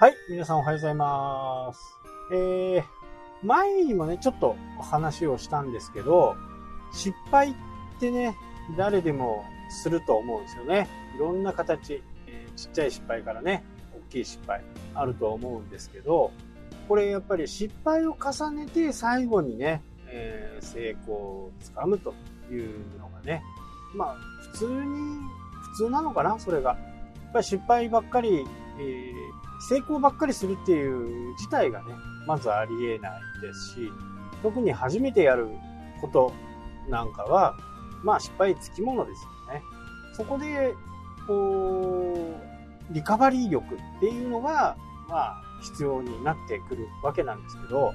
はい、皆さんおはようございます。えー、前にもね、ちょっとお話をしたんですけど、失敗ってね、誰でもすると思うんですよね。いろんな形、えーちっちゃい失敗からね、大きい失敗あると思うんですけど、これやっぱり失敗を重ねて最後にね、えー成功をつかむというのがね、まあ普通に、普通なのかな、それが。やっぱり失敗ばっかり、えー成功ばっかりするっていう自体がね、まずありえないですし、特に初めてやることなんかは、まあ失敗つきものですよね。そこで、こう、リカバリー力っていうのが、まあ必要になってくるわけなんですけど、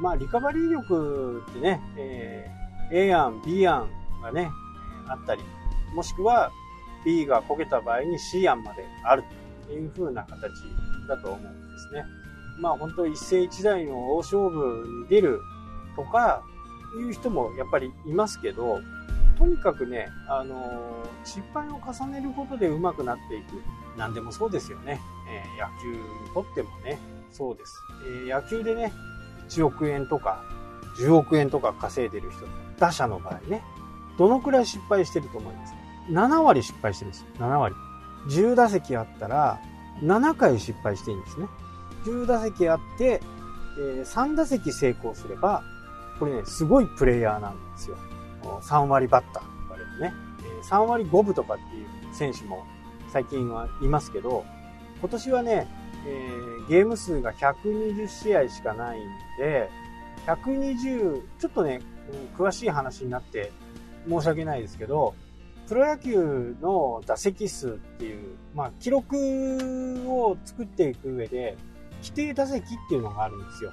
まあリカバリー力ってね、えー A 案、B 案がね、あったり、もしくは B がこけた場合に C 案まであるという風な形だと思うんですね。まあ本当一世一代の大勝負に出るとかいう人もやっぱりいますけど、とにかくね、あのー失敗を重ねることで上手くなっていく。何でもそうですよね。えー野球にとってもね、そうです。えー野球でね、1億円とか10億円とか稼いでる人、打者の場合ね、どのくらい失敗してると思います ?7 割失敗してるんですよ。7割。10打席あったら、7回失敗していいんですね。10打席あって、えー3打席成功すれば、これね、すごいプレイヤーなんですよ。3割バッターと言われね。え3割5分とかっていう選手も最近はいますけど、今年はね、えーゲーム数が120試合しかないんで、120、ちょっとね、詳しい話になって申し訳ないですけど、プロ野球の打席数っていう、まあ、記録を作っていく上で、規定打席っていうのがあるんですよ。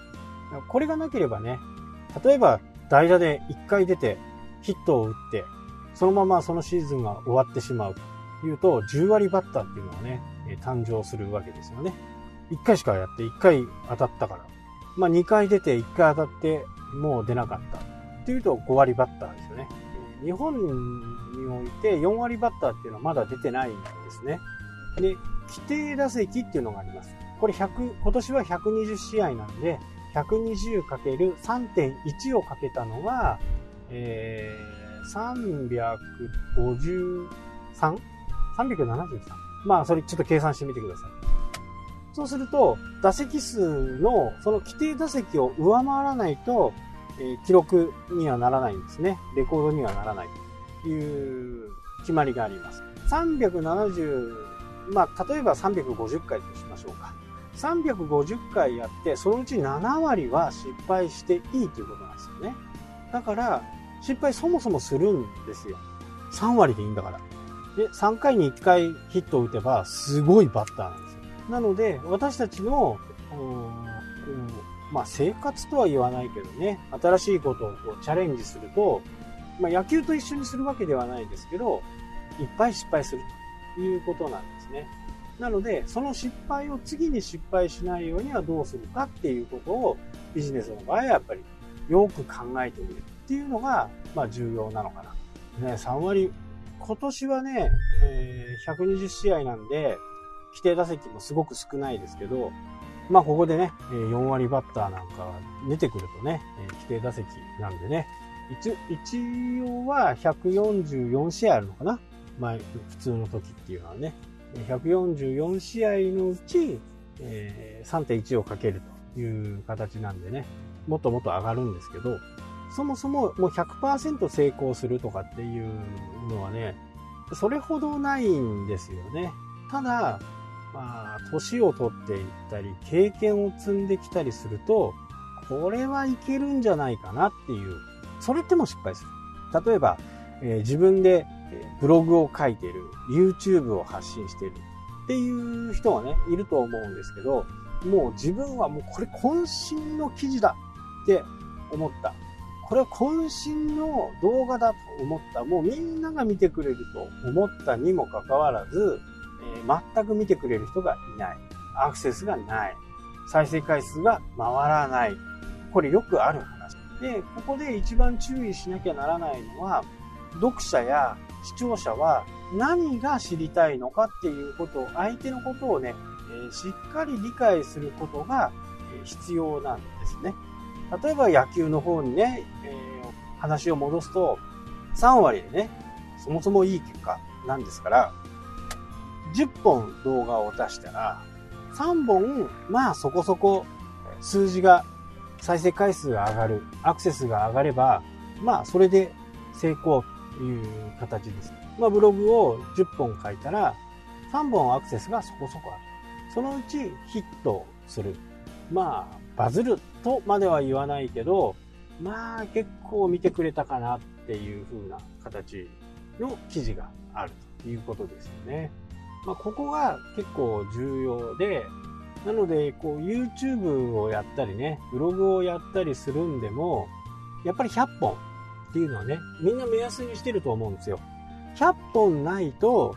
これがなければね、例えば代打で1回出てヒットを打って、そのままそのシーズンが終わってしまうというと、10割バッターっていうのがね、誕生するわけですよね。1回しかやって1回当たったから。まあ2回出て1回当たってもう出なかった。っていうと5割バッターですよね。日本において4割バッターっていうのはまだ出てないんですね。で、規定打席っていうのがあります。これ100、今年は120試合なんで、120×3.1 をかけたのが、えー、353?373? まあ、それちょっと計算してみてください。そうすると、打席数の、その規定打席を上回らないと、え記録にはならないんですね。レコードにはならないという決まりがあります。370、まあ、例えば350回としましょうか。350回やって、そのうち7割は失敗していいということなんですよね。だから、失敗そもそもするんですよ。3割でいいんだから。で、3回に1回ヒットを打てば、すごいバッターなんですよ。なので、私たちの、うんまあ、生活とは言わないけどね、新しいことをこうチャレンジすると、まあ、野球と一緒にするわけではないですけど、いっぱい失敗するということなんですね。なので、その失敗を次に失敗しないようにはどうするかっていうことをビジネスの場合はやっぱりよく考えてみるっていうのが、まあ重要なのかな。ね、3割、今年はね、えー120試合なんで、規定打席もすごく少ないですけど、まあここでね、4割バッターなんか出てくるとね、規定打席なんでね、一一応は144試合あるのかな？前、普通の時っていうのはね。144試合のうち、えー3.1をかけるという形なんでね、もっともっと上がるんですけど、そもそももう100%成功するとかっていうのはね、それほどないんですよね。ただ、まあ、年を取っていったり、経験を積んできたりすると、これはいけるんじゃないかなっていう、それでも失敗する。例えば、えー自分でブログを書いてる、YouTube を発信してるっていう人はね、いると思うんですけど、もう自分はもうこれ渾身の記事だって思った。これは渾身の動画だと思った。もうみんなが見てくれると思ったにもかかわらず、えー全く見てくれる人がいない。アクセスがない。再生回数が回らない。これよくある話。で、ここで一番注意しなきゃならないのは、読者や視聴者は何が知りたいのかっていうことを、相手のことをね、えしっかり理解することが必要なんですね。例えば野球の方にね、えー、話を戻すと、3割でね、そもそもいい結果なんですから、10本動画を出したら、3本、まあそこそこ数字が、再生回数が上がる、アクセスが上がれば、まあそれで成功という形です。まあブログを10本書いたら、3本アクセスがそこそこある。そのうちヒットする。まあ、バズるとまでは言わないけど、まあ結構見てくれたかなっていう風な形の記事があるということですよね。まあここが結構重要で、なのでこう YouTube をやったりね、ブログをやったりするんでも、やっぱり100本っていうのはね、みんな目安にしてると思うんですよ。100本ないと、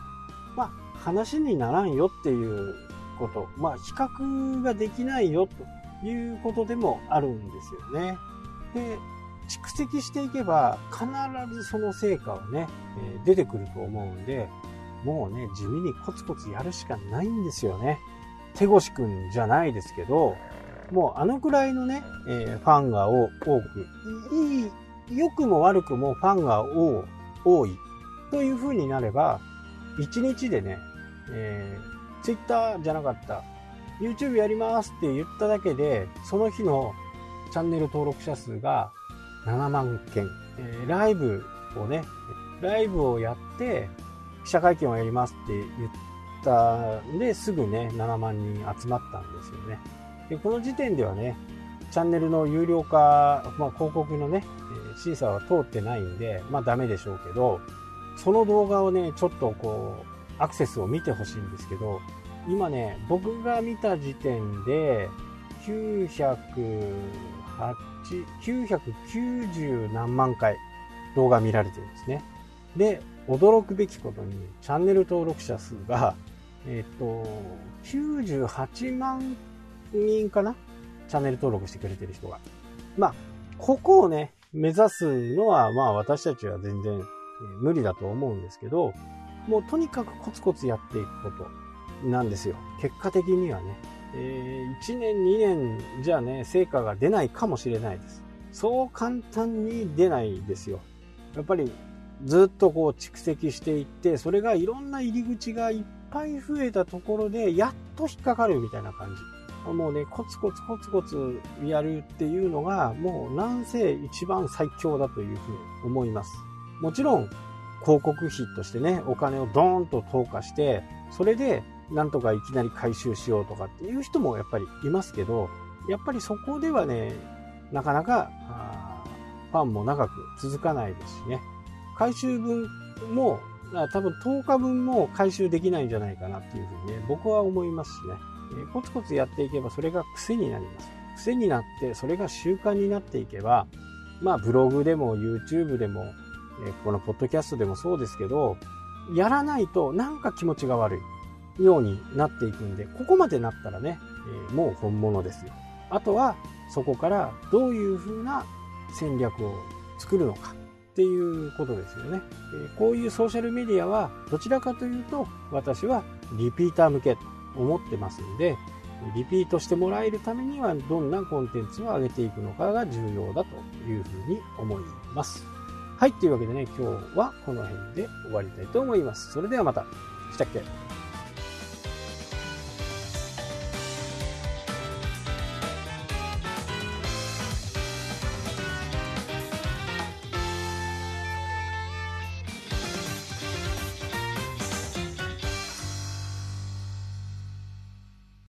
まあ話にならんよっていうこと、まあ比較ができないよということでもあるんですよね。で、蓄積していけば必ずその成果はね、出てくると思うんで、もうね、地味にコツコツやるしかないんですよね。手越くんじゃないですけど、もうあのくらいのね、えー、ファンが多く、いい、良くも悪くもファンが多いという風になれば、1日でね、えー、Twitter じゃなかった、YouTube やりますって言っただけで、その日のチャンネル登録者数が7万件、えー、ライブをね、ライブをやって、記者会見をやりますって言ったんで、すぐね、7万人集まったんですよね。で、この時点ではね、チャンネルの有料化、まあ、広告のね、審査は通ってないんで、まあダメでしょうけど、その動画をね、ちょっとこう、アクセスを見てほしいんですけど、今ね、僕が見た時点で、908、990何万回動画見られてるんですね。で、驚くべきことに、チャンネル登録者数が、えっ、と、98万人かな？チャンネル登録してくれてる人が。まあ、ここをね、目指すのは、まあ私たちは全然無理だと思うんですけど、もうとにかくコツコツやっていくことなんですよ。結果的にはね。えー、1年、2年じゃね、成果が出ないかもしれないです。そう簡単に出ないですよ。やっぱりずっとこう蓄積していって、それがいろんな入り口がいっぱい増えたところで、やっと引っかかるみたいな感じ。もうね、コツコツコツコツやるっていうのが、もうなんせ一番最強だというふうに思います。もちろん、広告費としてね、お金をドーンと投下して、それでなんとかいきなり回収しようとかっていう人もやっぱりいますけど、やっぱりそこではね、なかなか、ファンも長く続かないですしね。回収分も、多分10日分も回収できないんじゃないかなっていうふうにね、僕は思いますしね。えコツコツやっていけばそれが癖になります。癖になって、それが習慣になっていけば、まあブログでも YouTube でもえこのポッドキャストでもそうですけど、やらないとなんか気持ちが悪いようになっていくんで、ここまでなったらね、えもう本物ですよ。あとはそこからどういう風な戦略を作るのかっていうことですよね。えこういうソーシャルメディアはどちらかというと私はリピーター向けと思ってますんで、リピートしてもらえるためにはどんなコンテンツを上げていくのかが重要だというふうに思います。はい、というわけでね、今日はこの辺で終わりたいと思います。それではまた。したっけ？